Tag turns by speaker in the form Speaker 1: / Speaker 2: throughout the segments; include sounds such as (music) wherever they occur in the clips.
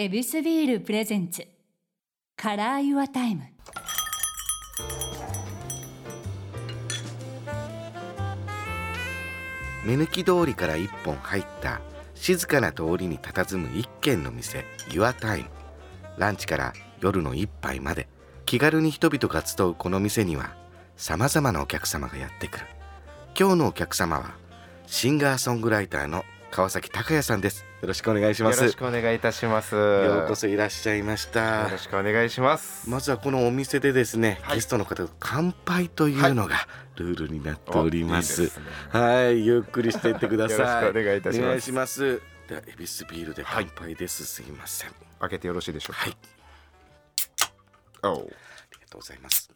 Speaker 1: エビスビール presents。Color Your Time。
Speaker 2: 目抜き通りから一本入った静かな通りに佇む一軒の店 Your Time ランチから夜の一杯まで気軽に人々が集うこの店にはさまざまなお客様がやってくる。今日のお客様はシンガーソングライターの川崎隆也さんです。よろしくお願いします。
Speaker 3: よろしくお願いいたします。
Speaker 2: よ
Speaker 3: よ
Speaker 2: うこそいらっしゃいました。
Speaker 3: ろしくお願いします。
Speaker 2: まずはこのお店でですね、
Speaker 3: はい。
Speaker 2: ゲストの方と乾杯というのがルールになっております、
Speaker 3: おいね。
Speaker 2: はいゆっくりしていってください。
Speaker 3: よろしくお願いいたします。
Speaker 2: お願いします。ではエビスビールで乾杯です、すいません。
Speaker 3: 開けてよろしいでしょう
Speaker 2: はい。
Speaker 3: か。おう。
Speaker 2: ありがとうございます。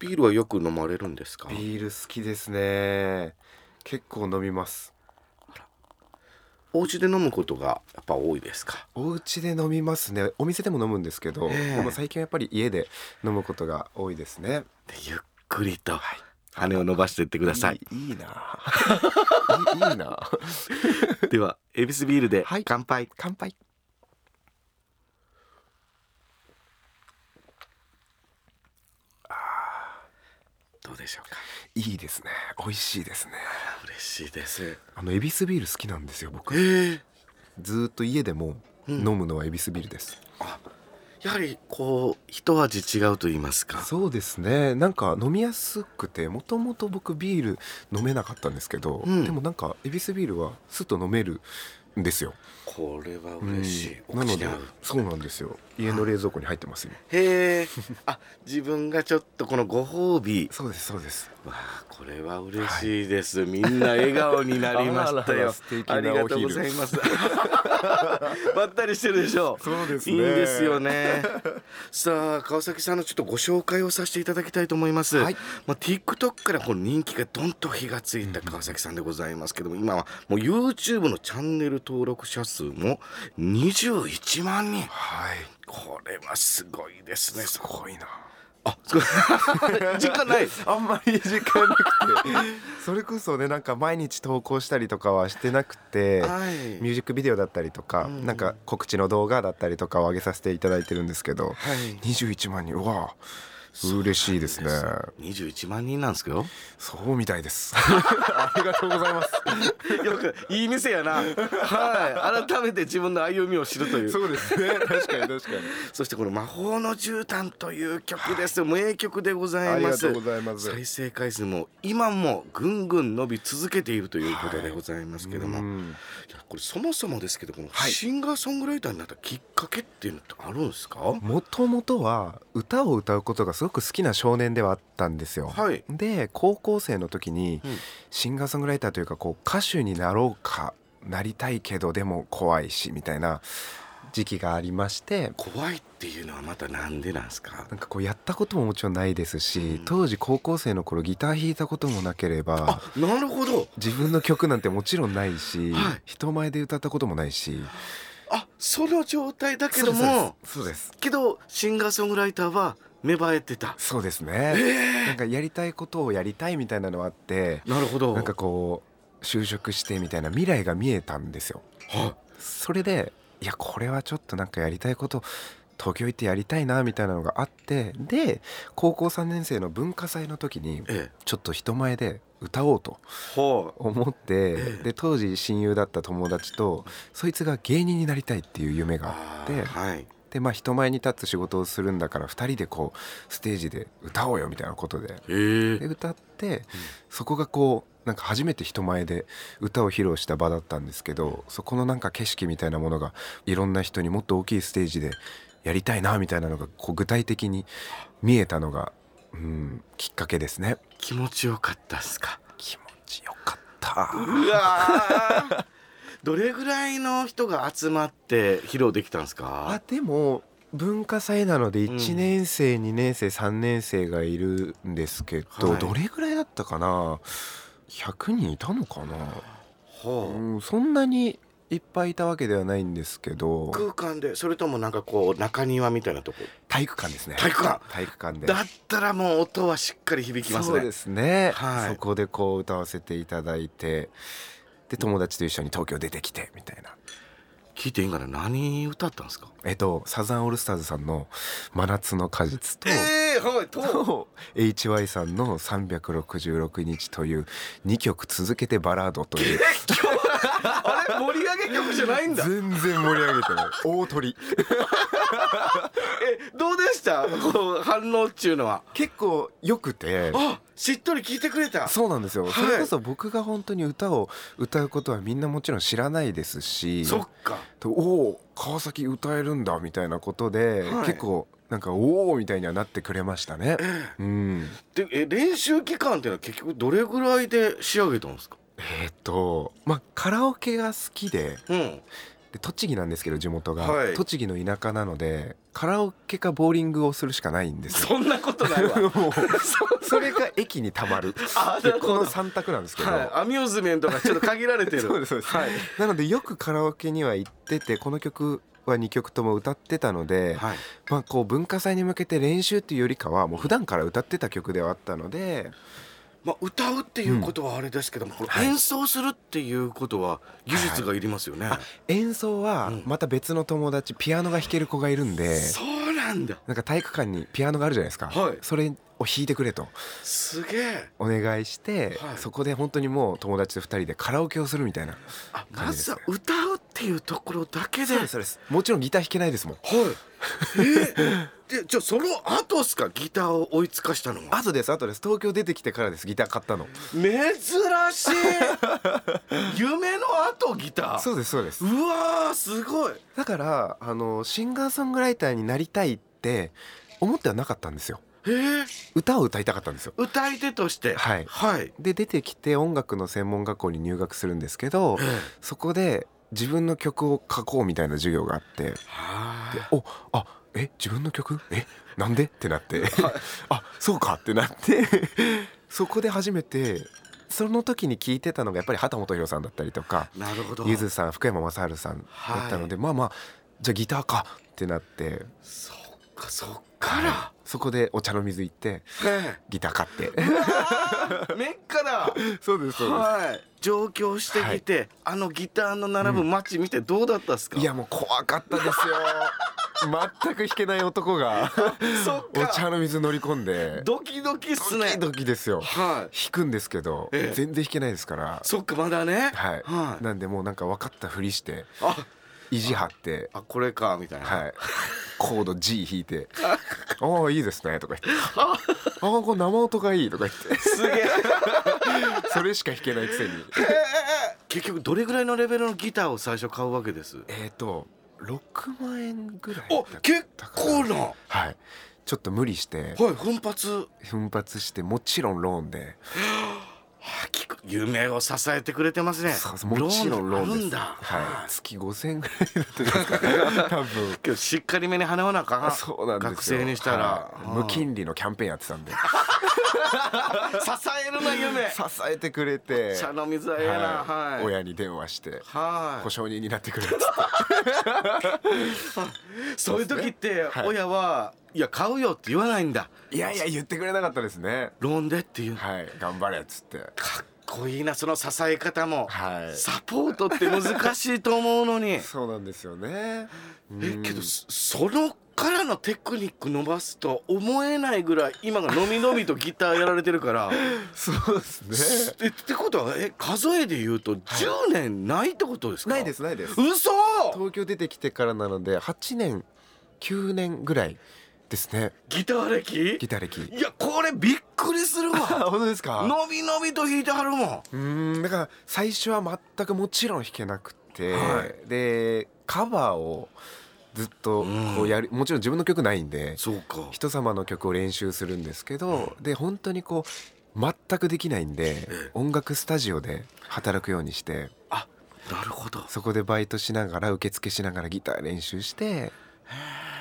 Speaker 2: ビールはよく飲まれるんですか？
Speaker 3: ビール好きですね。結構飲みます。
Speaker 2: お家で飲むことがやっぱ多いですか？
Speaker 3: お家で飲みますね。お店でも飲むんですけど、
Speaker 2: ええ
Speaker 3: でも最近はやっぱり家で飲むことが多いですね。
Speaker 2: でゆっくりと羽を伸ばしていってください
Speaker 3: いいいいな。(laughs) いいいいな。
Speaker 2: ではエビスビールで
Speaker 3: はい
Speaker 2: 乾杯、
Speaker 3: 乾杯。
Speaker 2: どうでしょうか？
Speaker 3: いいですね。美味しいですね。
Speaker 2: 嬉しいです
Speaker 3: あのエビスビール好きなんですよ。僕。
Speaker 2: ええ
Speaker 3: ずーっと家でも
Speaker 2: うん
Speaker 3: 飲むのはエビスビールです。
Speaker 2: やはりこう一味違うと言いますか
Speaker 3: そうですねなんか飲みやすくてもともと僕ビール飲めなかったんですけど、
Speaker 2: うん
Speaker 3: でもなんかエビスビールはスッと飲めるんですよ、
Speaker 2: これは
Speaker 3: うん。
Speaker 2: 嬉しい、お
Speaker 3: なのでそうなんですよ。家の冷蔵庫に入ってますよ
Speaker 2: へえ。あ自分がちょっとこのご褒美。
Speaker 3: そうですそうです。
Speaker 2: わあこれは嬉しいです、みんな笑顔になりましたよ。ありがとうございます。(laughs) ばったりしてるでしょ
Speaker 3: そうです
Speaker 2: いいんですよね。さあ川崎さんのちょっとご紹介をさせていただきたいと思います、
Speaker 3: はい。
Speaker 2: まあ、TikTok からこの人気がどんと火がついた川崎さんでございますけども今はもう YouTube のチャンネル登録者数も21万人。
Speaker 3: はい。
Speaker 2: これはすごいですね。
Speaker 3: すごいな。
Speaker 2: あ (laughs) 時間ない。
Speaker 3: あんまり時間なくて。(laughs) それこそねなんか毎日投稿したりとかはしてなくて
Speaker 2: はい。
Speaker 3: ミュージックビデオだったりとか、
Speaker 2: うん
Speaker 3: なんか告知の動画だったりとかを上げさせていただいてるんですけど、
Speaker 2: はい。
Speaker 3: 21万人。うわ嬉しいですね。
Speaker 2: 21万人なんですけど
Speaker 3: そうみたいです。(laughs) ありがとうございます。
Speaker 2: よくいい店やな。はい。改めて自分の歩みを知るという。
Speaker 3: そうですね。確かに確かに。(laughs)
Speaker 2: そしてこの「魔法の絨毯」という曲です名曲でございます。
Speaker 3: ありがとうございます。
Speaker 2: 再生回数も今もぐんぐん伸び続けているということでございますけども、
Speaker 3: うん。
Speaker 2: いやこれそもそもですけどこの
Speaker 3: はい。
Speaker 2: シンガーソングライターになったきっかけっていうのってあるんですか？
Speaker 3: もともとは歌を歌うことがすごく好きな少年ではあったんですよ。
Speaker 2: はい。
Speaker 3: で高校生の時に
Speaker 2: うん。
Speaker 3: シンガーソングライターというかこう歌手になろうかなりたいけどでも怖いしみたいな時期がありまして。
Speaker 2: 怖いっていうのはまたなんでなんですか？
Speaker 3: なんかこうやったことももちろんないですし、
Speaker 2: うん。
Speaker 3: 当時高校生の頃ギター弾いたこともなければ
Speaker 2: あなるほど。
Speaker 3: 自分の曲なんてもちろんないし、
Speaker 2: はい。
Speaker 3: 人前で歌ったこともないし。
Speaker 2: あその状態だけど
Speaker 3: そうです
Speaker 2: も
Speaker 3: そうです。
Speaker 2: けどシンガーソングライターは芽生えてた。
Speaker 3: そうですね、なんかやりたいことをやりたいみたいなのはあって
Speaker 2: なるほど。
Speaker 3: なんかこう就職してみたいな未来が見えたんですよ。
Speaker 2: は？
Speaker 3: それでいやこれはちょっとなんかやりたいこと東京行ってやりたいなみたいなのがあってで高校3年生の文化祭の時に
Speaker 2: ええ。
Speaker 3: ちょっと人前で歌おうと思って
Speaker 2: ええ。
Speaker 3: で当時親友だった友達とそいつが芸人になりたいっていう夢があって
Speaker 2: ーはい
Speaker 3: でまあ人前に立つ仕事をするんだから2人でこうステージで歌おうよみたいなことで。
Speaker 2: ええ
Speaker 3: で歌って、そこがこうなんか初めて人前で歌を披露した場だったんですけどそこのなんか景色みたいなものがいろんな人にもっと大きいステージでやりたいなみたいなのがこう具体的に見えたのが、うん、きっかけですね。
Speaker 2: 気持ちよかったっすか？
Speaker 3: 気持ちよかった
Speaker 2: どれぐらいの人が集まって披露できたんです
Speaker 3: あ
Speaker 2: か
Speaker 3: でも文化祭なので
Speaker 2: うん。
Speaker 3: 1年生、2年生3年生がいるんですけど、
Speaker 2: はい。
Speaker 3: どれぐらいだったかな？100人いたのかな、
Speaker 2: ほう。
Speaker 3: うん、そんなにいっぱいいたわけではないんですけど。
Speaker 2: 空間で？それともなんかこう中庭みたいなとこ？
Speaker 3: 体育館ですね。
Speaker 2: 体育館。
Speaker 3: 体育館で。
Speaker 2: だったらもう音はしっかり響きますね。
Speaker 3: そうですね、
Speaker 2: はい。
Speaker 3: そこでこう歌わせていただいてで友達と一緒に東京出てきてみたいな。
Speaker 2: 聞いていいんかな？何歌ったんですか？
Speaker 3: えっとサザンオールスターズさんの「真夏の果実と」
Speaker 2: えー、はいと。
Speaker 3: と HY さんの「366日」という2曲続けてバラードという
Speaker 2: 曲じゃないんだ。
Speaker 3: 全然盛り上げてない。大鳥。(laughs)
Speaker 2: えどうでした？こう反応っちゅうのは。
Speaker 3: 結構よくて。
Speaker 2: あしっとり聞いてくれた。
Speaker 3: そうなんですよ、
Speaker 2: はい。
Speaker 3: それこそ僕が本当に歌を歌うことはみんなもちろん知らないですし
Speaker 2: そっか。
Speaker 3: とおお川崎歌えるんだみたいなことで、
Speaker 2: はい。
Speaker 3: 結構なんかおおみたいにはなってくれましたね。うん、
Speaker 2: でえ練習期間っていうのは結局どれぐらいで仕上げたんですか？
Speaker 3: えーっとまあカラオケが好きで
Speaker 2: うん。
Speaker 3: で栃木なんですけど地元が、
Speaker 2: はい。
Speaker 3: 栃木の田舎なのでカラオケかボーリングをするしかないんですよ。
Speaker 2: そんなことない (laughs)
Speaker 3: それが駅にたまる。この3択なんですけど、
Speaker 2: はい、アミューズメントがちょっと限られてる。(laughs)
Speaker 3: そうですそうです。
Speaker 2: はい、
Speaker 3: なのでよくカラオケには行っててこの曲は2曲とも歌ってたので、
Speaker 2: はい、
Speaker 3: まあ、こう文化祭に向けて練習っていうよりかはもう普段から歌ってた曲ではあったので
Speaker 2: まあ、歌うっていうことはあれですけども、この
Speaker 3: はい。
Speaker 2: 演奏するっていうことは技術がいりますよね、
Speaker 3: あ演奏は
Speaker 2: うん。
Speaker 3: また別の友達ピアノが弾ける子がいるんで
Speaker 2: そうなんだ。
Speaker 3: なんか体育館にピアノがあるじゃないですか、
Speaker 2: はい。
Speaker 3: それを弾いてくれと。
Speaker 2: すげえ。
Speaker 3: お願いして、
Speaker 2: はい。
Speaker 3: そこで本当にもう友達と2人でカラオケをするみたいな
Speaker 2: あま
Speaker 3: 感じですね。
Speaker 2: ずは歌うっていうところだけで。
Speaker 3: そうですそうです。もちろんギター弾けないですもん。
Speaker 2: はい。えー、でじゃあその後っすか？ギターを追いつかしたのは。
Speaker 3: 後です後です。東京出てきてからですギター買ったの。
Speaker 2: 珍しい。(laughs) 夢の後ギター。
Speaker 3: そうですそうです。
Speaker 2: うわーすごい。
Speaker 3: だからあのシンガーソングライターになりたいって思ってはなかったんですよ。
Speaker 2: えー、
Speaker 3: 歌を歌いたかったんですよ。
Speaker 2: 歌い手として？
Speaker 3: はい。
Speaker 2: はい。
Speaker 3: で出てきて音楽の専門学校に入学するんですけど
Speaker 2: ええ。
Speaker 3: そこで自分の曲を書こうみたいな授業があって。
Speaker 2: は
Speaker 3: でおあえ自分の曲？えなんで？ってなって。(laughs) あそうか。ってなって。(laughs) そこで初めてその時に聞いてたのがやっぱり畑本博さんだったりとか
Speaker 2: いなるほど。
Speaker 3: ゆずさん福山雅治さんだったので、まあまあじゃあギターか。ってなって。
Speaker 2: そっかそっか。ら、
Speaker 3: そこでお茶の水行って
Speaker 2: え。
Speaker 3: ギター買って。
Speaker 2: えメッカだ
Speaker 3: そうです
Speaker 2: はい。上京してきて、あのギターの並ぶ街見てどうだったっすか、
Speaker 3: いやもう怖かったですよ。(laughs) 全く弾けない男が (laughs)
Speaker 2: そっか。
Speaker 3: お茶の水乗り込んで。
Speaker 2: ドキドキっすね。
Speaker 3: ドキドキですよ。
Speaker 2: はい。
Speaker 3: 弾くんですけど、
Speaker 2: ええ。
Speaker 3: 全然弾けないですから。
Speaker 2: そっかまだね。
Speaker 3: はい、
Speaker 2: はい。
Speaker 3: なんでもうなんか分かったふりして。
Speaker 2: あ
Speaker 3: 意地張って。
Speaker 2: あこれかみたいな、
Speaker 3: はい。コード G 弾いて「(laughs) ああいいですね」とか言って「あ。あこれ生音がいい」とか言って。
Speaker 2: すげえ。(laughs)
Speaker 3: それしか弾けないくせに。
Speaker 2: 結局どれぐらいのレベルのギターを最初買うわけです？
Speaker 3: えっと6万円ぐらい
Speaker 2: お
Speaker 3: だった
Speaker 2: 結
Speaker 3: か
Speaker 2: 構な。は
Speaker 3: はい。ちょっと無理して。
Speaker 2: い奮発。
Speaker 3: 奮発してもちろんローンで (laughs)
Speaker 2: 夢を支えてくれてますね。
Speaker 3: もちろんローンですはい。月5000円ぐらいだった多分。
Speaker 2: けどしっかりめに払わなあかん
Speaker 3: そうなんですよ。
Speaker 2: 学生にしたら、
Speaker 3: はい。無金利のキャンペーンやってたんで (laughs)
Speaker 2: 支えるな夢。
Speaker 3: 支えてくれて。
Speaker 2: 茶の水はええな。はい。
Speaker 3: 親に電話して
Speaker 2: はい。
Speaker 3: 保証人になってくれっつって。(laughs)
Speaker 2: そういう時って
Speaker 3: はい。
Speaker 2: 親は、い、や買うよって言わないんだ。
Speaker 3: いやいや言ってくれなかったですね。
Speaker 2: ローンでっていう。か
Speaker 3: はい。頑張れっつって。
Speaker 2: っこいいなその支え方も、
Speaker 3: はい。
Speaker 2: サポートって難しいと思うのに。(laughs)
Speaker 3: そうなんですよね。うん
Speaker 2: えけどそそのからのテクニック伸ばすと思えないぐらい今がのみのみとギターやられてるから。(laughs)
Speaker 3: そうですね。
Speaker 2: えってことはえ数えで言うと10年ないってことですか、
Speaker 3: ないですないです。
Speaker 2: 嘘！
Speaker 3: 東京出てきてからなので8年9年ぐらいですね。
Speaker 2: ギター歴？
Speaker 3: ギター歴。
Speaker 2: いやこれびっくりする
Speaker 3: あ
Speaker 2: わ。(laughs)
Speaker 3: 本当ですか？
Speaker 2: のびのびと弾いてはるもん。
Speaker 3: うーんだから最初は全くもちろん弾けなくて、
Speaker 2: はい。
Speaker 3: でカバーをずっとこうやる、もちろん自分の曲ないんで
Speaker 2: そうか。
Speaker 3: 人様の曲を練習するんですけど、で本当にこう全くできないんで、
Speaker 2: え
Speaker 3: 音楽スタジオで働くようにして
Speaker 2: あなるほど。
Speaker 3: そこでバイトしながら受付しながらギター練習して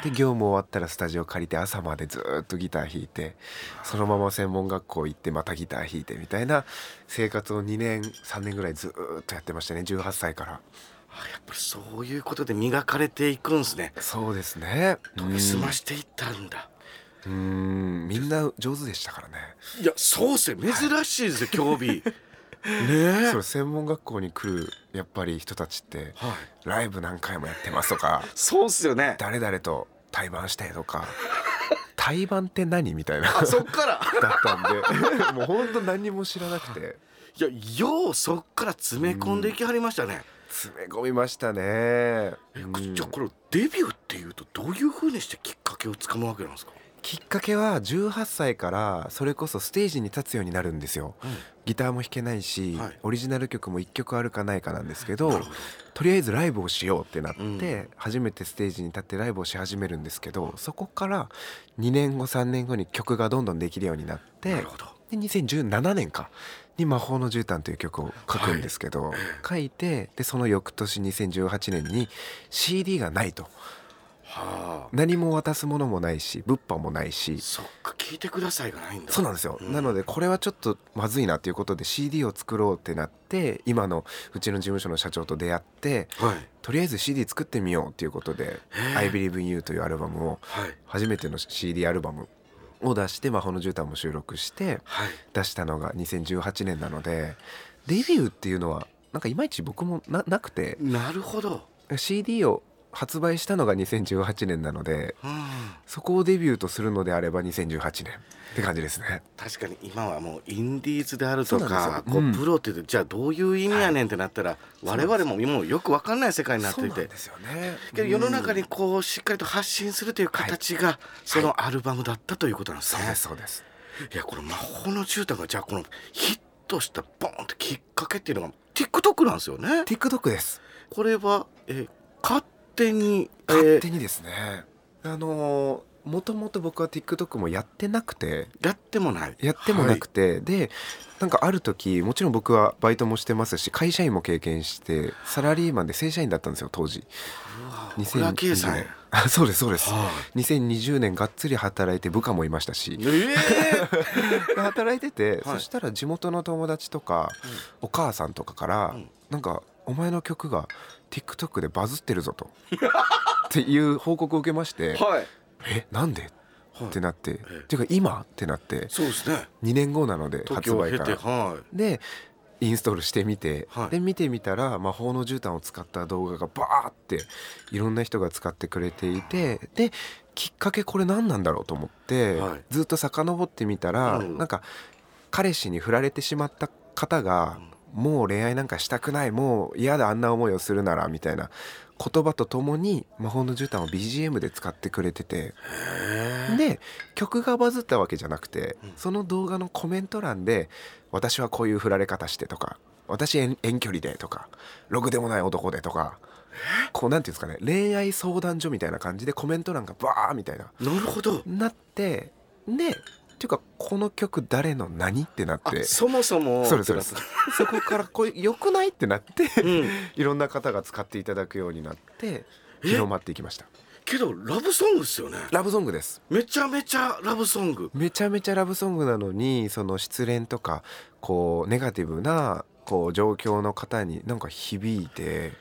Speaker 3: で業務終わったらスタジオ借りて朝までずっとギター弾いてそのまま専門学校行ってまたギター弾いてみたいな生活を2年3年ぐらいずっとやってましたね。18歳から。
Speaker 2: あやっぱりそういうことで磨かれていくんすね。
Speaker 3: そうですね。
Speaker 2: 研ぎ澄ましていったんだ。
Speaker 3: うん。うん。みんな上手でしたからね。
Speaker 2: いやそうっすね珍しいですよ興味 (laughs) ねえ。
Speaker 3: そう専門学校に来るやっぱり人たちって
Speaker 2: はい。
Speaker 3: ライブ何回もやってますとか
Speaker 2: そうっすよね。
Speaker 3: 誰々と対バンしてとか対バンって何みたいな
Speaker 2: あそっから。
Speaker 3: だったんで (laughs) もうほんと何も知らなくて。
Speaker 2: いやようそっから詰め込んでいきはりましたね、
Speaker 3: 詰め込みましたね。
Speaker 2: え
Speaker 3: うん。
Speaker 2: じゃあこれデビューっていうとどういう風にしてきっかけをつかむわけなんですか、
Speaker 3: きっかけは18歳からそれこそステージに立つようになるんですよ。ギターも弾けないし、
Speaker 2: はい。
Speaker 3: オリジナル曲も1曲あるかないかなんですけどとりあえずライブをしようってなって、
Speaker 2: うん。
Speaker 3: 初めてステージに立ってライブをし始めるんですけどそこから2年後3年後に曲がどんどんできるようになってで2017年かに「魔法の絨毯」という曲を書くんですけど、
Speaker 2: はい。
Speaker 3: 書いてでその翌年2018年に CD がないと。
Speaker 2: はあ。
Speaker 3: 何も渡すものもないし物販もないし。
Speaker 2: そっか聞いてくださいがないんだ。
Speaker 3: そうなんですよ、
Speaker 2: うん。
Speaker 3: なのでこれはちょっとまずいなということで CD を作ろうってなって今のうちの事務所の社長と出会って
Speaker 2: はい。
Speaker 3: とりあえず CD 作ってみようっていうことで「
Speaker 2: へえ。
Speaker 3: I Believe in You」というアルバムを
Speaker 2: はい。
Speaker 3: 初めての CD アルバムを出して「魔法の絨毯」も収録して
Speaker 2: はい。
Speaker 3: 出したのが2018年なのでデビューっていうのはなんかいまいち僕もななくて。
Speaker 2: なるほど。
Speaker 3: CD を発売したのが2018年なので
Speaker 2: うん
Speaker 3: そこをデビューとするのであれば2018年って感じですね。
Speaker 2: 確かに今はもうインディーズであると
Speaker 3: そうなん
Speaker 2: かこうプロってじゃあどういう意味やねんってなったら我々ももうよくわかんない世界になっていて
Speaker 3: そうなんですよね。
Speaker 2: けど世の中に
Speaker 3: うん
Speaker 2: こうしっかりと発信するという形がそのアルバムだったということなんですね
Speaker 3: そうです。そうです。
Speaker 2: いやこの魔法の絨毯がじゃあこのヒットしたボーンってきっかけっていうのが TikTok なんですよね。
Speaker 3: TikTok です。
Speaker 2: これはえ勝手に、えー
Speaker 3: 勝手にですね。あのもともと僕は TikTok もやってなくて
Speaker 2: やってもない。
Speaker 3: やってもなくて、でなんかある時もちろん僕はバイトもしてますし会社員も経験してサラリーマンで正社員だったんですよ当時。
Speaker 2: はい、これは K さん。
Speaker 3: 年あそうですそうです。
Speaker 2: は
Speaker 3: 2020年がっつり働いて部下もいましたし
Speaker 2: い。ええ
Speaker 3: で (laughs) 働いてて、
Speaker 2: はい
Speaker 3: そしたら地元の友達とか、お母さんとかから、
Speaker 2: うん
Speaker 3: なんか「お前の曲が TikTok でバズってるぞ」と。っていう報告を受けまして
Speaker 2: はい。
Speaker 3: 「えなんで?」
Speaker 2: はい。
Speaker 3: ってなって「
Speaker 2: え
Speaker 3: ていうか今?」ってなって。
Speaker 2: そうですね。
Speaker 3: 2年後なので発売から。
Speaker 2: は
Speaker 3: でインストールしてみて、
Speaker 2: はい。
Speaker 3: で見てみたら魔法の絨毯を使った動画がバーっていろんな人が使ってくれていて。できっかけこれ何なんだろうと思って、
Speaker 2: はい。
Speaker 3: ずっと遡ってみたら、
Speaker 2: うん。
Speaker 3: なんか彼氏に振られてしまった方が、もう恋愛なんかしたくないもう嫌だあんな思いをするならみたいな言葉とともに魔法の絨毯を BGM で使ってくれてて。で曲がバズったわけじゃなくて、
Speaker 2: うん
Speaker 3: その動画のコメント欄で「私はこういう振られ方して」とか「私遠遠距離で」とか「ろくでもない男で」とかこうなんていうんですかね恋愛相談所みたいな感じでコメント欄がバーみたいな
Speaker 2: なるほど。
Speaker 3: なってでっていうかこの曲誰の何ってなっ
Speaker 2: あ
Speaker 3: て
Speaker 2: そもそも。
Speaker 3: そうですそうですそこからこれ良くないってなって
Speaker 2: うん。
Speaker 3: いろんな方が使っていただくようになって
Speaker 2: え？
Speaker 3: 広まっていきました
Speaker 2: けどラブソングですよね。
Speaker 3: ラブソングです
Speaker 2: めちゃめちゃラブソング。
Speaker 3: めちゃめちゃラブソングなのにその失恋とかこうネガティブなこう状況の方になんか響いて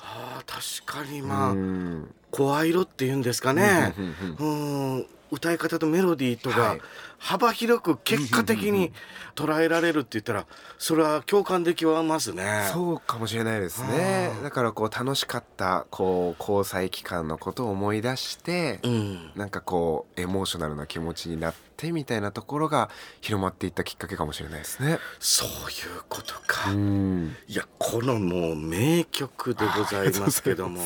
Speaker 2: ああ確かにまあ、
Speaker 3: うん
Speaker 2: 声色っていうんですかね。
Speaker 3: うんうんうん
Speaker 2: うん歌い方とメロディーとが
Speaker 3: はい。
Speaker 2: 幅広く結果的に捉えられるって言ったらそれは共感できますね。
Speaker 3: そうかもしれないですね。だからこう楽しかったこう交際期間のことを思い出して
Speaker 2: うん、
Speaker 3: なんかこうエモーショナルな気持ちになってみたいなところが広まっていったきっかけかもしれないですね。
Speaker 2: そういうことか。
Speaker 3: うん。
Speaker 2: いやこのもう名曲でございますけども。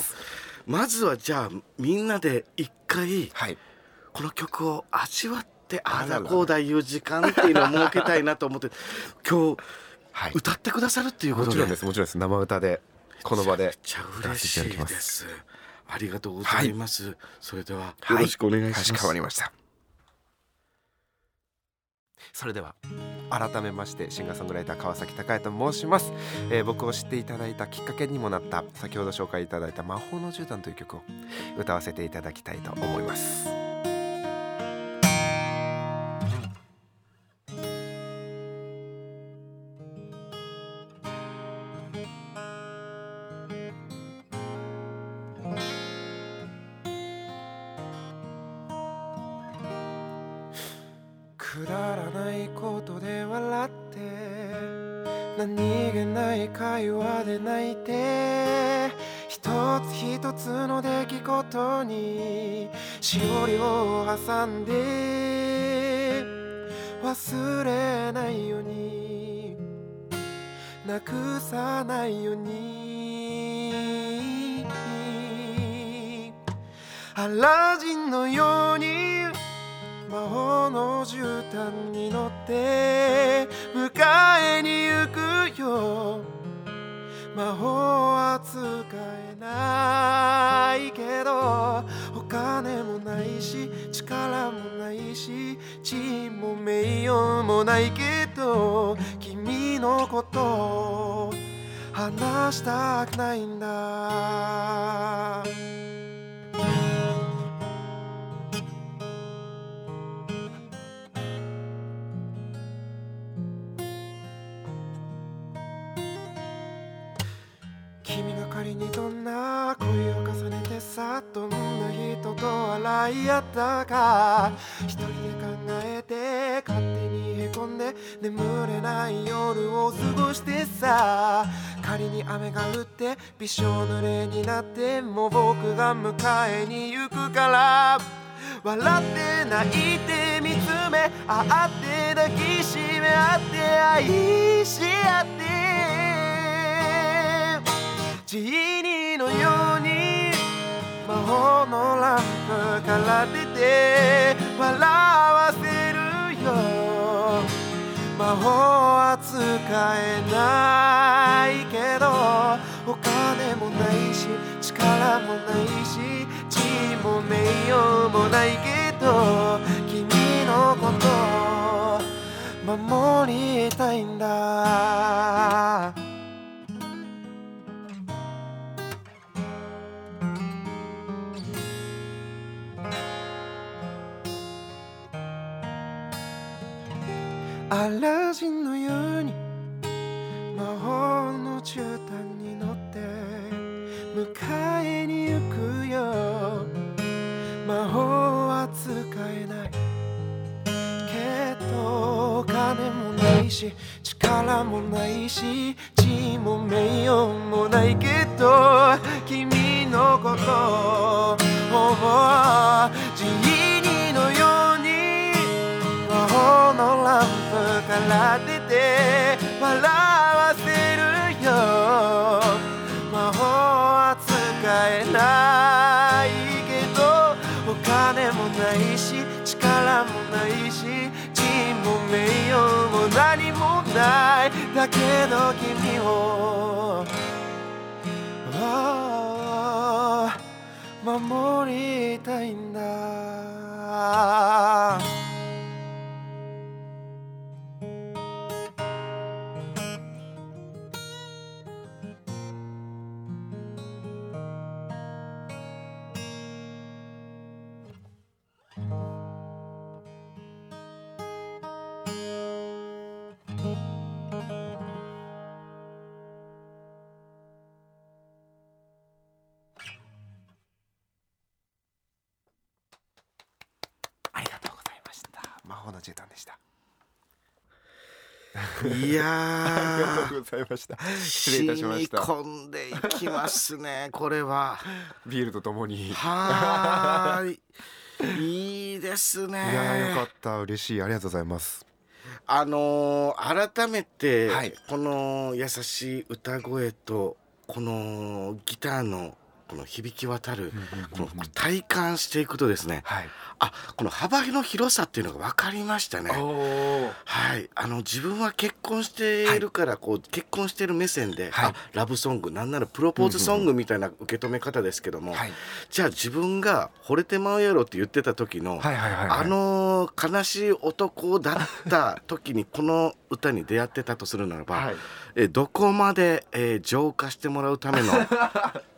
Speaker 3: ま
Speaker 2: ずはじゃあみんなで一回
Speaker 3: はい
Speaker 2: この曲を味わってああだこうだいう時間っていうのを設けたいなと思って今日
Speaker 3: はい
Speaker 2: 歌ってくださるっていうことで。
Speaker 3: もちろんですもちろんです。生歌でこの場で。
Speaker 2: 嬉しいで
Speaker 3: ます。
Speaker 2: ありがとうございます、それでは。
Speaker 3: はい。
Speaker 2: よろしくお願いします、
Speaker 3: こまりました。それでは改めましてシンガーソングライター川崎隆也と申します、えー僕を知っていただいたきっかけにもなった先ほど紹介いただいた魔法の絨毯という曲を歌わせていただきたいと思いますくだらないことで笑って何気ない会話で泣いて一つ一つの出来事にしおりを挟んで忘れないようになくさないように。アラジンのように魔法の絨毯に乗って迎えに行くよ。魔法は使えないけどお金もないし力もないし地位も名誉もないけど君のこと話したくないんだ。君が仮にどんな恋を重ねてさどんな人と笑い合ったか。一人で考えて勝手にへこんで眠れない夜を過ごしてさ。仮に雨が降ってびしょ濡れになっても僕が迎えに行くから。笑って泣いて見つめ合って抱きしめ合って愛し合ってジーニーのように魔法のランプから出て笑わせるよ。魔法は使えないけどお金もないし力もないし地位も名誉もないけど君のこと守りたいんだ。アラジンのように。魔法の絨毯に乗って迎えに行くよ。魔法は使えない。けどお金もないし力もないし地位も名誉もないけど君のことをジーから出て笑わせるよ。魔法は使えないけどお金もないし力もないし地位も名誉も何もないだけど君を。守りたいんだ。
Speaker 2: や
Speaker 3: ありがとうございました。失礼いたしました。
Speaker 2: 染み込んでいきますね (laughs) これは。
Speaker 3: ビールとともに。い
Speaker 2: はーい。いいですね。
Speaker 3: やよかった。嬉しい。ありがとうございます。
Speaker 2: あのー改めて、
Speaker 3: はい。
Speaker 2: この優しい歌声とこのギターのこの響き渡るこの体感していくとですね
Speaker 3: はい。
Speaker 2: あこの幅の広さっていうのが分かりましたね。
Speaker 3: お
Speaker 2: はい、あの自分は結婚しているから、こう結婚している目線で、
Speaker 3: はい。
Speaker 2: あラブソングなんならプロポーズソングみたいな受け止め方ですけども、
Speaker 3: はい。
Speaker 2: じゃあ自分が惚れてまうやろって言ってた時の、あのー悲しい男だった時にこの歌に出会ってたとするならば、(laughs)
Speaker 3: はい。
Speaker 2: えーどこまで、えー浄化してもらうための (laughs)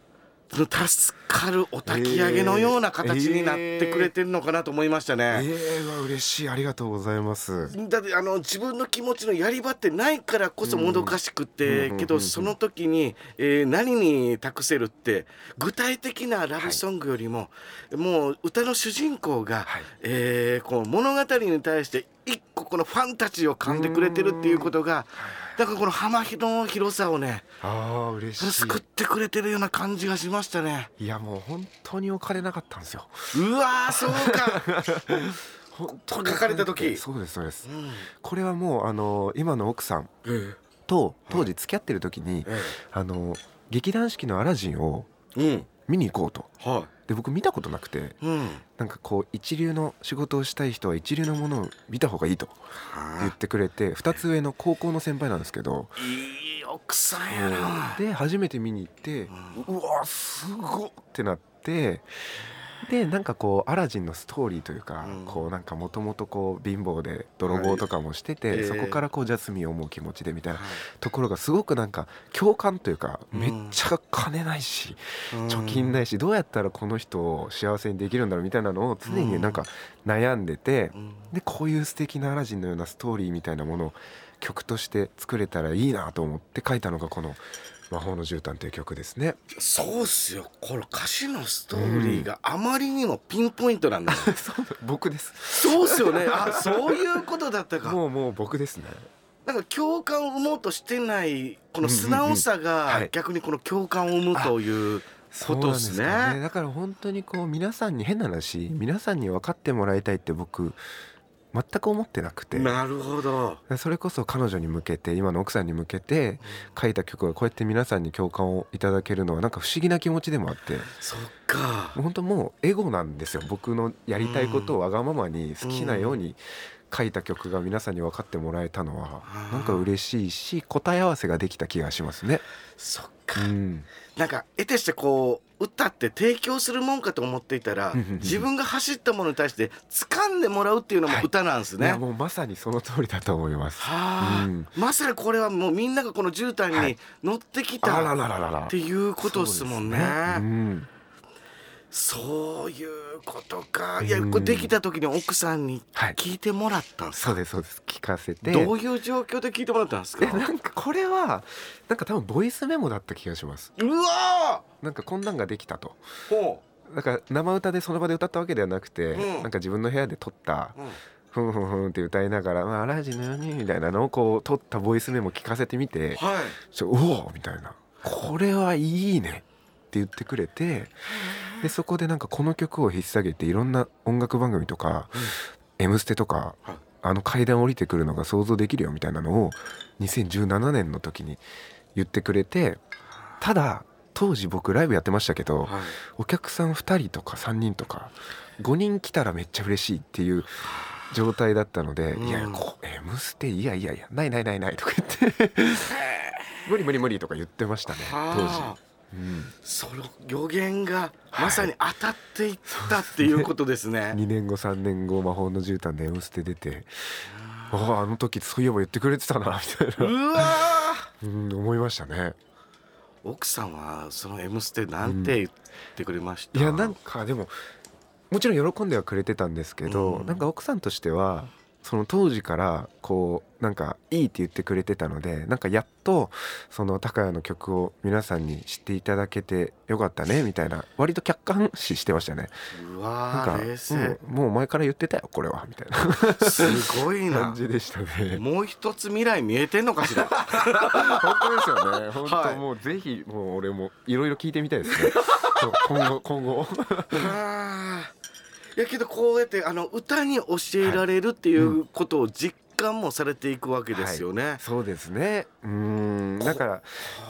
Speaker 2: 助かるお焚き上げのような形になってくれてるのかなと思いましたね。
Speaker 3: ええわ嬉しいありがとうございます。
Speaker 2: だってあの自分の気持ちのやり場ってないからこそもどかしくて、
Speaker 3: うん
Speaker 2: けどその時に、えー何に託せるって具体的なラブソングよりも、もう歌の主人公が、
Speaker 3: はい。
Speaker 2: えーこう物語に対して一個このファンタジーを噛んでくれてるっていうことがだからこの浜の広さをね
Speaker 3: ああ嬉しい。
Speaker 2: 救ってくれてるような感じがしましたね。
Speaker 3: いやもう本当にお金なかったんですよ。
Speaker 2: うわーそうか。(laughs)
Speaker 3: 本
Speaker 2: 当に書かれた時。
Speaker 3: そうですそうです。
Speaker 2: うん。
Speaker 3: これはもうあの今の奥さん
Speaker 2: え
Speaker 3: と当時付き合ってる時に、
Speaker 2: え
Speaker 3: あの劇団四季の「アラジン」を
Speaker 2: え
Speaker 3: 見に行こうと。
Speaker 2: うんは
Speaker 3: で僕見たことなくて。
Speaker 2: いうん
Speaker 3: なんかこう一流の仕事をしたい人は一流のものを見た方がいいと言ってくれて2つ上の高校の先輩なんですけど。
Speaker 2: いい奥さんやな。
Speaker 3: で初めて見に行ってうわすごっってなってでなんかこうアラジンのストーリーというか、
Speaker 2: うん。
Speaker 3: こうなんかもともとこう貧乏で泥棒とかもしてて、
Speaker 2: はい。ええ
Speaker 3: そこからこうジャスミンを思う気持ちでみたいな
Speaker 2: は
Speaker 3: ところがすごくなんか共感というか
Speaker 2: うん。
Speaker 3: めっちゃ金ないし、
Speaker 2: い
Speaker 3: 貯金ないしどうやったらこの人を幸せにできるんだろうみたいなのを常になんか悩んでて
Speaker 2: うん。
Speaker 3: でこういう素敵なアラジンのようなストーリーみたいなものを曲として作れたらいいなと思って書いたのがこの「魔法の絨毯」という曲ですね。
Speaker 2: そうっすよ。この歌詞のストーリーがあまりにもピンポイントなんだ
Speaker 3: う (laughs) 僕です。
Speaker 2: そうっすよね。あそういうことだったか。(laughs)
Speaker 3: もうもう僕ですね。
Speaker 2: なんか共感を生もうとしてないこの素直さが逆にこの共感を生むということです
Speaker 3: そうなんですか
Speaker 2: ね。
Speaker 3: だから本当にこう皆さんに変な話皆さんに分かってもらいたいって僕全く思ってなくて
Speaker 2: なるほど。
Speaker 3: それこそ彼女に向けて今の奥さんに向けて書いた曲がこうやって皆さんに共感をいただけるのはなんか不思議な気持ちでもあって
Speaker 2: そっか。
Speaker 3: 本当もうエゴなんですよ僕のやりたいことをわがままに好きなように書いた曲が皆さんに分かってもらえたのは
Speaker 2: うん
Speaker 3: なんか嬉しいし答え合わせができた気がしますね。
Speaker 2: そっ
Speaker 3: う
Speaker 2: か。
Speaker 3: ん、
Speaker 2: なんか得てしてこう歌って提供するもんかと思っていたら自分が走ったものに対して掴んでもらうっていうのも
Speaker 3: はい。
Speaker 2: 歌なんですね。
Speaker 3: いやもうまさにその通りだと思います。
Speaker 2: はあ、
Speaker 3: うん。
Speaker 2: まさにこれはもうみんながこの絨毯に
Speaker 3: はい。
Speaker 2: 乗ってきたっていうことですもんね。
Speaker 3: そう
Speaker 2: いうことか。いや
Speaker 3: うん
Speaker 2: これできた時に奥さんに
Speaker 3: はい
Speaker 2: 聞いてもらったんですか？
Speaker 3: そうですそうです聞かせて
Speaker 2: どういう状況で聞いてもらったんですか？
Speaker 3: え。なんかこれはなんか多分ボイスメモだった気がします
Speaker 2: うわ
Speaker 3: なんかこんなんができたと
Speaker 2: ー。ほ
Speaker 3: なんか生歌でその場で歌ったわけではなくて、
Speaker 2: うん
Speaker 3: なんか自分の部屋で撮った
Speaker 2: う。うん
Speaker 3: ふんふんふんって歌いながら「まあ、アラジンのように」みたいなのをこう撮ったボイスメモ聞かせてみて
Speaker 2: はい。
Speaker 3: ちょうおみたいな「これはいいね」言ってくれてでそこでなんかこの曲を引っ提げていろんな音楽番組とか「M ステ」とか
Speaker 2: はい。
Speaker 3: あの階段降りてくるのが想像できるよみたいなのを2017年の時に言ってくれてただ当時僕ライブやってましたけど
Speaker 2: はい。
Speaker 3: お客さん2人とか3人とか5人来たらめっちゃ嬉しいっていう状態だったので「
Speaker 2: うん。
Speaker 3: いやこう M ステいやいやいやないないないない」とか言って「無理無理無理」とか言ってましたね当
Speaker 2: はあ。
Speaker 3: 時。うん
Speaker 2: その予言が
Speaker 3: はい
Speaker 2: まさに当たっていったっていうことですね。(laughs)
Speaker 3: 2年後3年後魔法の絨毯で「M ステ」出て「あああの時そういえば言ってくれてたな」みたいうな、
Speaker 2: わ
Speaker 3: うん、思いましたね。
Speaker 2: ー奥さんはその「M ステ」なんて言ってくれました、
Speaker 3: いやなんかでももちろん喜んではくれてたんですけど、
Speaker 2: うん。
Speaker 3: なんか奥さんとしてはその当時からこうなんかいいって言ってくれてたのでなんかやっとその高谷の曲を皆さんに知っていただけてよかったねみたいな割と客観視してましたね。
Speaker 2: うわ冷静、
Speaker 3: うんもう前から言ってたよこれはみたいな
Speaker 2: すごいな
Speaker 3: 感じでしたね。
Speaker 2: もう一つ未来見えてんのかしら？(laughs)
Speaker 3: 本当ですよね。本当、
Speaker 2: はい
Speaker 3: もうぜひもう俺もいろいろ聞いてみたいですね。今後今後。
Speaker 2: やけどこうやってあの歌に教えられるっていうことを実感もされていくわけですよね。
Speaker 3: そうですね。うーん。だから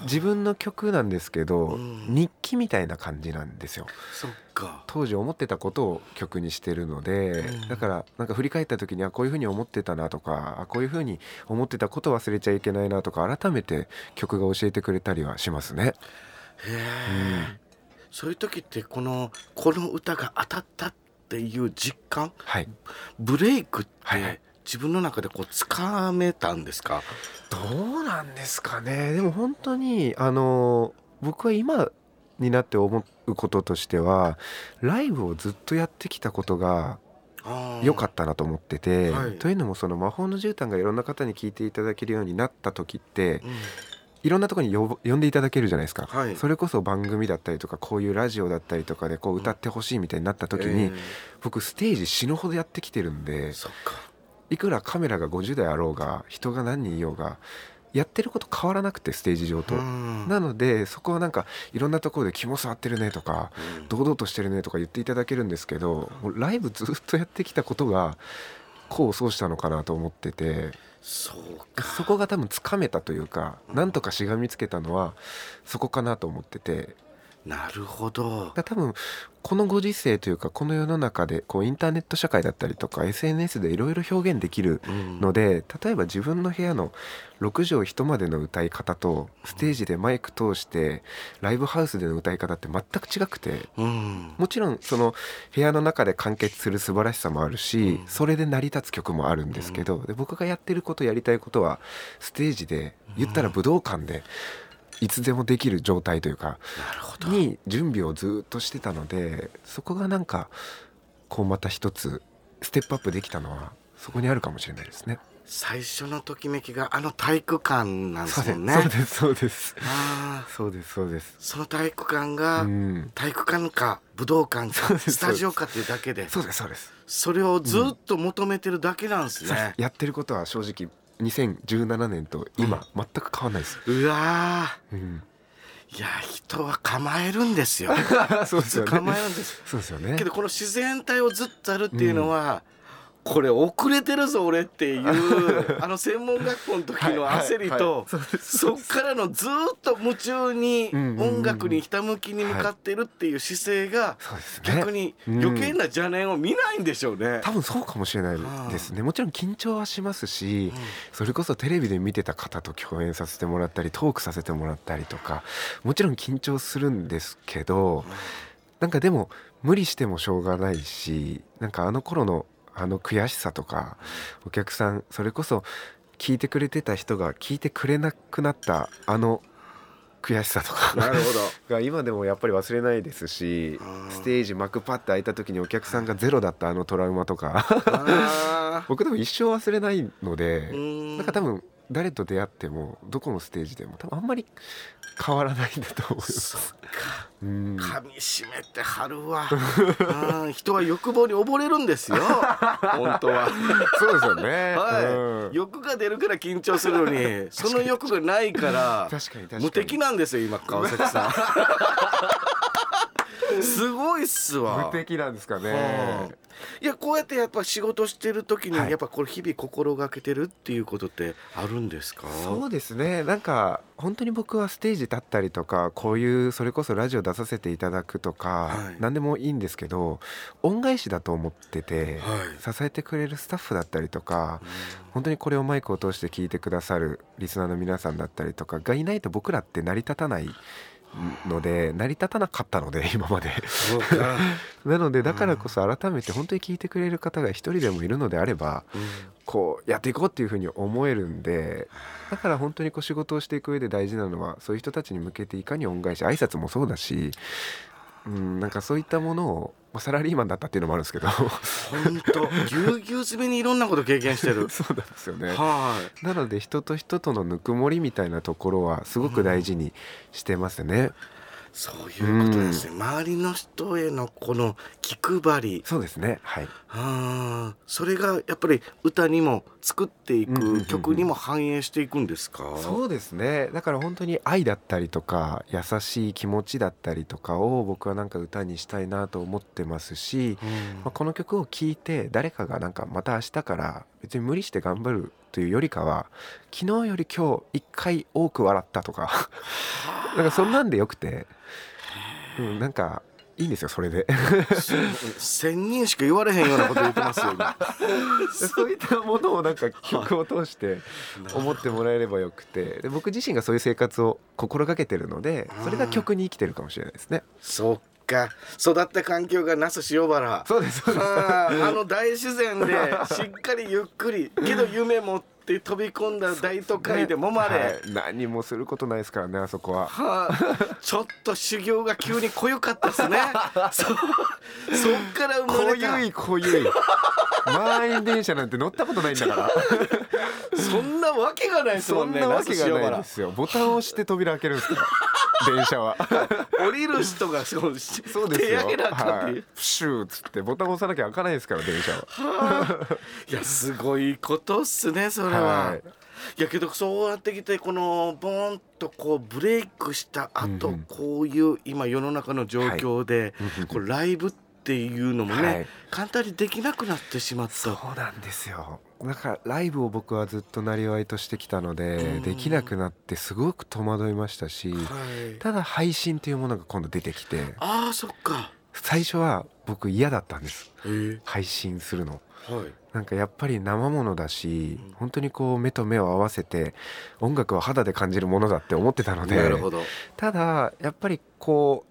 Speaker 3: 自分の曲なんですけど、
Speaker 2: うん。
Speaker 3: 日記みたいな感じなんですよ。
Speaker 2: そっか。
Speaker 3: 当時思ってたことを曲にしてるので、
Speaker 2: うん。
Speaker 3: だからなんか振り返った時にあこういうふうに思ってたなとかあこういうふうに思ってたこと忘れちゃいけないなとか改めて曲が教えてくれたりはしますね。
Speaker 2: へえ、そういう時ってこのこの歌が当たったっていう実感？
Speaker 3: はい。
Speaker 2: ブレイクって自分の中でこうつかめたんですか、
Speaker 3: どうなんですかね。でも本当にあの僕は今になって思うこととしてはライブをずっとやってきたことが良か
Speaker 2: っ
Speaker 3: ったなと思ってて、
Speaker 2: はい。
Speaker 3: というのもその魔法の絨毯がいろんな方に聞いていただけるようになった時って
Speaker 2: た、うん
Speaker 3: いろんなところに呼んでいただけるじゃないですか、
Speaker 2: はい。
Speaker 3: それこそ番組だったりとかこういうラジオだったりとかでこう歌ってほしいみたいになった時に、
Speaker 2: え
Speaker 3: 僕ステージ死ぬほどやってきてるんでいくらカメラが50台あろうが人が何人いようがやってること変わらなくてステージ上と。
Speaker 2: うん。
Speaker 3: なのでそこはなんかいろんなところで肝座ってるねとか
Speaker 2: うん。
Speaker 3: 堂々としてるねとか言っていただけるんですけどライブずっとやってきたことが功を奏したのかなと思ってて
Speaker 2: そうか。
Speaker 3: そこが多分つかめたというかなんとかしがみつけたのはそこかなと思ってて。
Speaker 2: なるほど。
Speaker 3: 多分このご時世というかこの世の中でこうインターネット社会だったりとか SNS でいろいろ表現できる
Speaker 2: うん。
Speaker 3: ので例えば自分の部屋の6畳一間での歌い方とステージでマイク通してライブハウスでの歌い方って全く違くて
Speaker 2: うん。
Speaker 3: もちろんその部屋の中で完結する素晴らしさもあるしそれで成り立つ曲もあるんですけどで僕がやってることやりたいことはステージで言ったら武道館でいつでもできる状態というかに準備をずっとしてたのでそこがなんかこうまた一つステップアップできたのはそこにあるかもしれないですね。
Speaker 2: 最初のときめきがあの体育館なんで
Speaker 3: す
Speaker 2: すもんね。
Speaker 3: そうですそうですそうです。そうです。
Speaker 2: その体育館が
Speaker 3: うん、
Speaker 2: 体育館か武道館かスタジオかっていうだけで。
Speaker 3: そうですそうです。
Speaker 2: それをずっと求めてるだけなんです
Speaker 3: そうです。
Speaker 2: ね、
Speaker 3: やってることは正直2017年と今、全く変わんないです。
Speaker 2: うわ
Speaker 3: うん、
Speaker 2: ーいや人は構えるんですよ (laughs)
Speaker 3: そうですよね。
Speaker 2: 構えるんです
Speaker 3: そうですよね。
Speaker 2: けどこの自然体をずっとあるっていうのは、これ遅れてるぞ俺っていう (laughs) あの専門学校の時の焦りと
Speaker 3: そ
Speaker 2: っからのずっと夢中に音楽にひたむきに向かってるっていう姿勢が。逆に余計な邪念を見ないんでしょうね。
Speaker 3: 多分そうかもしれないです。ねもちろん緊張はしますし、それこそテレビで見てた方と共演させてもらったりトークさせてもらったりとかもちろん緊張するんですけどなんかでも無理してもしょうがないしなんかあの頃のあの悔しさとかお客さんそれこそ聞いてくれてた人が聞いてくれなくなったあの悔しさとか
Speaker 2: なるほど。(laughs)
Speaker 3: が今でもやっぱり忘れないですし
Speaker 2: うん
Speaker 3: ステージ幕パッて開いた時にお客さんがゼロだったあのトラウマとか。
Speaker 2: あ (laughs)
Speaker 3: 僕でも一生忘れないのでなんか多分誰と出会ってもどこのステージでも多分あんまり変わらないんだと思います。
Speaker 2: か。
Speaker 3: うん。
Speaker 2: 噛み締めてはるわ。うん。人は欲望に溺れるんですよ。(laughs) 本当は。
Speaker 3: そうですよね。
Speaker 2: はい、
Speaker 3: うん。
Speaker 2: 欲が出るから緊張するのにその欲がないから
Speaker 3: 確かに。
Speaker 2: 無敵なんですよ今川崎さん (laughs) すごいっすわ。
Speaker 3: 無敵なんですかね。
Speaker 2: い。やこうやってやっぱ仕事してる時に
Speaker 3: はい。
Speaker 2: やっぱこれ日々心がけてるっていうことってあるんですか？
Speaker 3: そうですね。なんか本当に僕はステージ立ったりとかこういうそれこそラジオ出させていただくとか、
Speaker 2: はい。
Speaker 3: 何でもいいんですけど恩返しだと思ってて、
Speaker 2: はい。
Speaker 3: 支えてくれるスタッフだったりとか本当にこれをマイクを通して聞いてくださるリスナーの皆さんだったりとかがいないと僕らって成り立たないので成り立たなかったので (laughs) 今まで。(laughs) なのでだからこそ改めて本当に聞いてくれる方が一人でもいるのであればこうやっていこうっていうふうに思えるんでだから本当にこう仕事をしていく上で大事なのはそういう人たちに向けていかに恩返し挨拶もそうだし、うん、なんかそういったものを、まあ、サラリーマンだったっていうのもあるんですけど。
Speaker 2: 本当ぎゅうぎゅう詰めにいろんなこと経験してる。(laughs)
Speaker 3: そうなんですよね。
Speaker 2: はい。
Speaker 3: なので人と人とのぬくもりみたいなところはすごく大事にしてますね。
Speaker 2: そういうことですね、周りの人へのこの気配り。
Speaker 3: そうですね。はい。
Speaker 2: あー。それがやっぱり歌にも作っていく曲にも反映していくんですか、
Speaker 3: そうですね。だから本当に愛だったりとか優しい気持ちだったりとかを僕はなんか歌にしたいなと思ってますし、
Speaker 2: うん。
Speaker 3: まあ、この曲を聴いて誰かがなんかまた明日から別に無理して頑張るというよりかは昨日より今日一回多く笑ったとか。(laughs) なんかそんなんでよくて、うん、なんかいいんですよそれで。
Speaker 2: 千人しか言われへんようなこと言ってますよ今。(laughs)
Speaker 3: そういったものをなんか曲を通して思ってもらえればよくて。で僕自身がそういう生活を心がけてるのでそれが曲に生きてるかもしれないですね。
Speaker 2: そっか。育った環境が那須塩原
Speaker 3: そうですそうです。
Speaker 2: あーあの大自然でしっかりゆっくりけど夢持って飛び込んだ大都会でもまれ、
Speaker 3: はい。何もすることないですからねあそこは。
Speaker 2: はあ、(laughs) ちょっと修行が急に濃ゆかったですね。(laughs) そそっから生ま
Speaker 3: 濃
Speaker 2: れた。
Speaker 3: ゆい濃ゆい。満員電車なんて乗ったことないんだから。(laughs)
Speaker 2: そんなわけがないですも
Speaker 3: そん
Speaker 2: んね
Speaker 3: なわけがないですよ。ボタンを押して扉開けるんですから電車は。
Speaker 2: 降りる人がそうし
Speaker 3: そうですよ。
Speaker 2: 手上げなあかんっていう、
Speaker 3: はい、プシューっつってボタン押さなきゃ開かないですから電車は。
Speaker 2: い、やすごいことっすねそれは、
Speaker 3: はい。
Speaker 2: いやけどそうやってきてこのボーンとこうブレイクした後、
Speaker 3: う
Speaker 2: こういう今世の中の状況で、こうライブっていうのもね、
Speaker 3: はい
Speaker 2: 簡単にできなくなってしまった。
Speaker 3: そうなんですよ。だからライブを僕はずっとなりわいとしてきたので、
Speaker 2: うん。
Speaker 3: できなくなってすごく戸惑いましたし、
Speaker 2: はい、
Speaker 3: ただ配信というものが今度出てきて
Speaker 2: ああそっか。
Speaker 3: 最初は僕嫌だったんです。配信するの
Speaker 2: はい。
Speaker 3: なんかやっぱり生ものだし
Speaker 2: うん。
Speaker 3: 本当にこう目と目を合わせて音楽は肌で感じるものだって思ってたので
Speaker 2: なるほど。
Speaker 3: ただやっぱりこう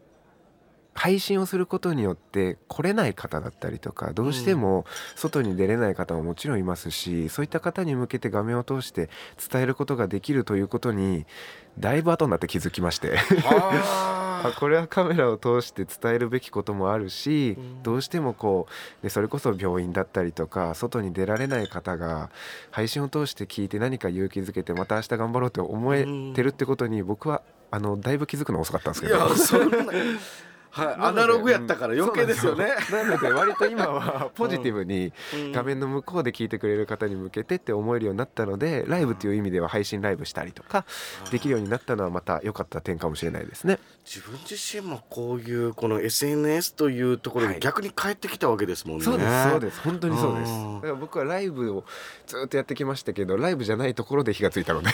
Speaker 3: 配信をすることによって来れない方だったりとかどうしても外に出れない方ももちろんいますしそういった方に向けて画面を通して伝えることができるということにだいぶ後になって気づきまして。あ (laughs)
Speaker 2: あ
Speaker 3: これはカメラを通して伝えるべきこともあるし、
Speaker 2: うん。
Speaker 3: どうしてもこう、ね、それこそ病院だったりとか外に出られない方が配信を通して聞いて何か勇気づけてまた明日頑張ろうって思えてるってことに僕はあのだいぶ気づくの遅かったんですけど。
Speaker 2: はい。アナログやったから余計ですよね、
Speaker 3: なので割と今は (laughs) ポジティブに
Speaker 2: うん。
Speaker 3: 画面の向こうで聞いてくれる方に向けてって思えるようになったのでライブっていう意味では配信ライブしたりとかできるようになったのはまた良かった点かもしれないですね。
Speaker 2: 自分自身もこういうこの SNS というところ
Speaker 3: はい。
Speaker 2: に逆に帰ってきたわけですもんね。
Speaker 3: そうですそうです。本当にそうです。
Speaker 2: うん。
Speaker 3: だから僕はライブをずっとやってきましたけどライブじゃないところで火がついたので。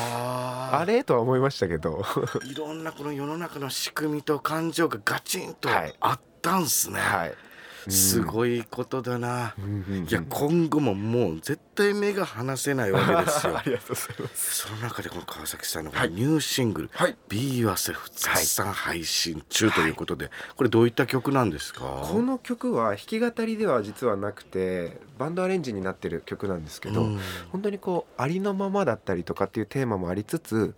Speaker 2: あ
Speaker 3: あれ？とは思いましたけど。
Speaker 2: あいろんなこの世の中の仕組みと感情がガチンと
Speaker 3: はい。
Speaker 2: あったんすね。
Speaker 3: はい
Speaker 2: すごいことだな。
Speaker 3: うん
Speaker 2: いや今後ももう絶対目が離せないわけですよ。(laughs)
Speaker 3: あ。りがとうございます。
Speaker 2: その中でこの川崎さんのニューシングル「
Speaker 3: はい。
Speaker 2: Be Yourself」絶賛配信中ということで、これどういった曲なんですか？
Speaker 3: この曲は弾き語りでは実はなくてバンドアレンジになってる曲なんですけど、
Speaker 2: うん。
Speaker 3: 本当にこうありのままだったりとかっていうテーマもありつつ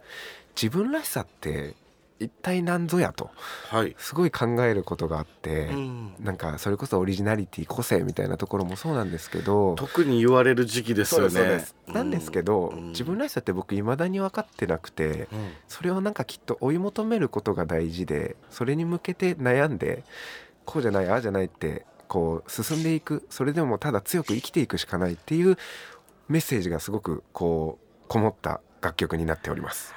Speaker 3: 自分らしさって一体何ぞやと。
Speaker 2: はい、
Speaker 3: すごい考えることがあって、
Speaker 2: うん。
Speaker 3: なんかそれこそオリジナリティ個性みたいなところもそうなんですけど
Speaker 2: 特に言われる時期ですよね。
Speaker 3: す。なんですけど、
Speaker 2: うん。
Speaker 3: 自分らしさって僕未だに分かってなくて
Speaker 2: うん。
Speaker 3: それをなんかきっと追い求めることが大事でそれに向けて悩んでこうじゃないああじゃないってこう進んでいくそれでもただ強く生きていくしかないっていうメッセージがすごくこうこもった楽曲になっております。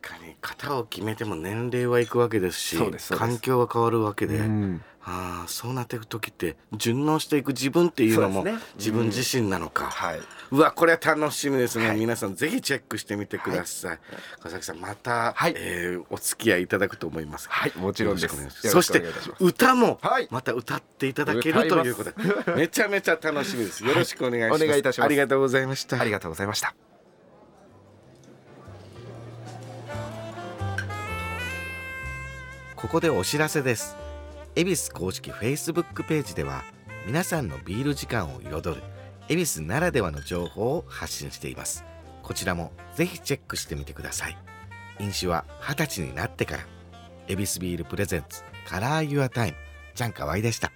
Speaker 2: 確かに型を決めても年齢はいくわけですし環境は変わるわけで、
Speaker 3: うん。
Speaker 2: ああそうなっていく時って順応していく自分っていうのも自分自身なのか、
Speaker 3: はい、
Speaker 2: うわこれは楽しみですね、
Speaker 3: はい。
Speaker 2: 皆さんぜひチェックしてみてください、川崎さんまた、
Speaker 3: はい。
Speaker 2: えーお付き合いいただくと思います。
Speaker 3: はい、もちろんです。
Speaker 2: そして歌も
Speaker 3: はい。
Speaker 2: また歌っていただけるということでめちゃめちゃ楽しみです。よろしくお願いします、
Speaker 3: お願いいたします。
Speaker 2: ありがとうございました。
Speaker 3: ありがとうございました。
Speaker 2: ここでお知らせです。恵比寿公式 Facebook ページでは皆さんのビール時間を彩る恵比寿ならではの情報を発信しています。こちらもぜひチェックしてみてください。飲酒は二十歳になってから。恵比寿ビール presents Color Your Time ちゃんかわいでした。